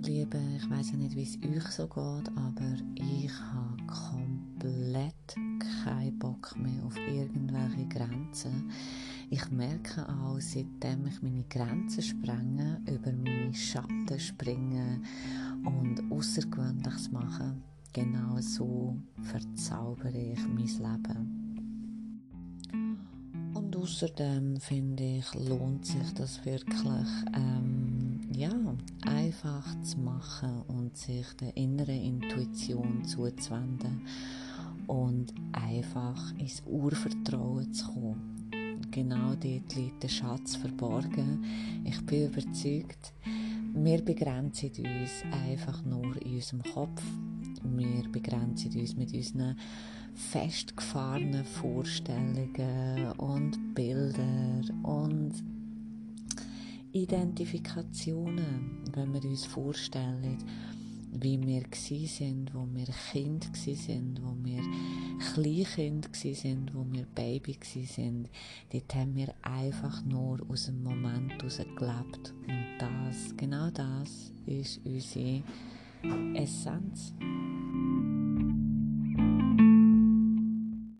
ihr Lieben, ich weiß ja nicht, wie es euch so geht, aber ich habe komplett keinen Bock mehr auf irgendwelche Grenzen. Ich merke auch, seitdem ich meine Grenzen sprenge, über meine Schatten springe und Außergewöhnliches mache, genau so verzaubere ich mein Leben. Und außerdem finde ich, lohnt sich das wirklich, ähm, ja, einfach zu machen und sich der inneren Intuition zuzuwenden und einfach ins Urvertrauen zu kommen. Genau dort liegt der Schatz verborgen. Ich bin überzeugt, wir begrenzen uns einfach nur in unserem Kopf. Wir begrenzen uns mit unseren festgefahrenen Vorstellungen und Bilder und Identifikationen, wenn wir uns vorstellen, wie wir sind, wo wir Kind sind, wo wir Kleinkind sind, wo wir Baby sind. Dort haben wir einfach nur aus dem Moment heraus gelebt. Und das, genau das, ist unsere Essenz.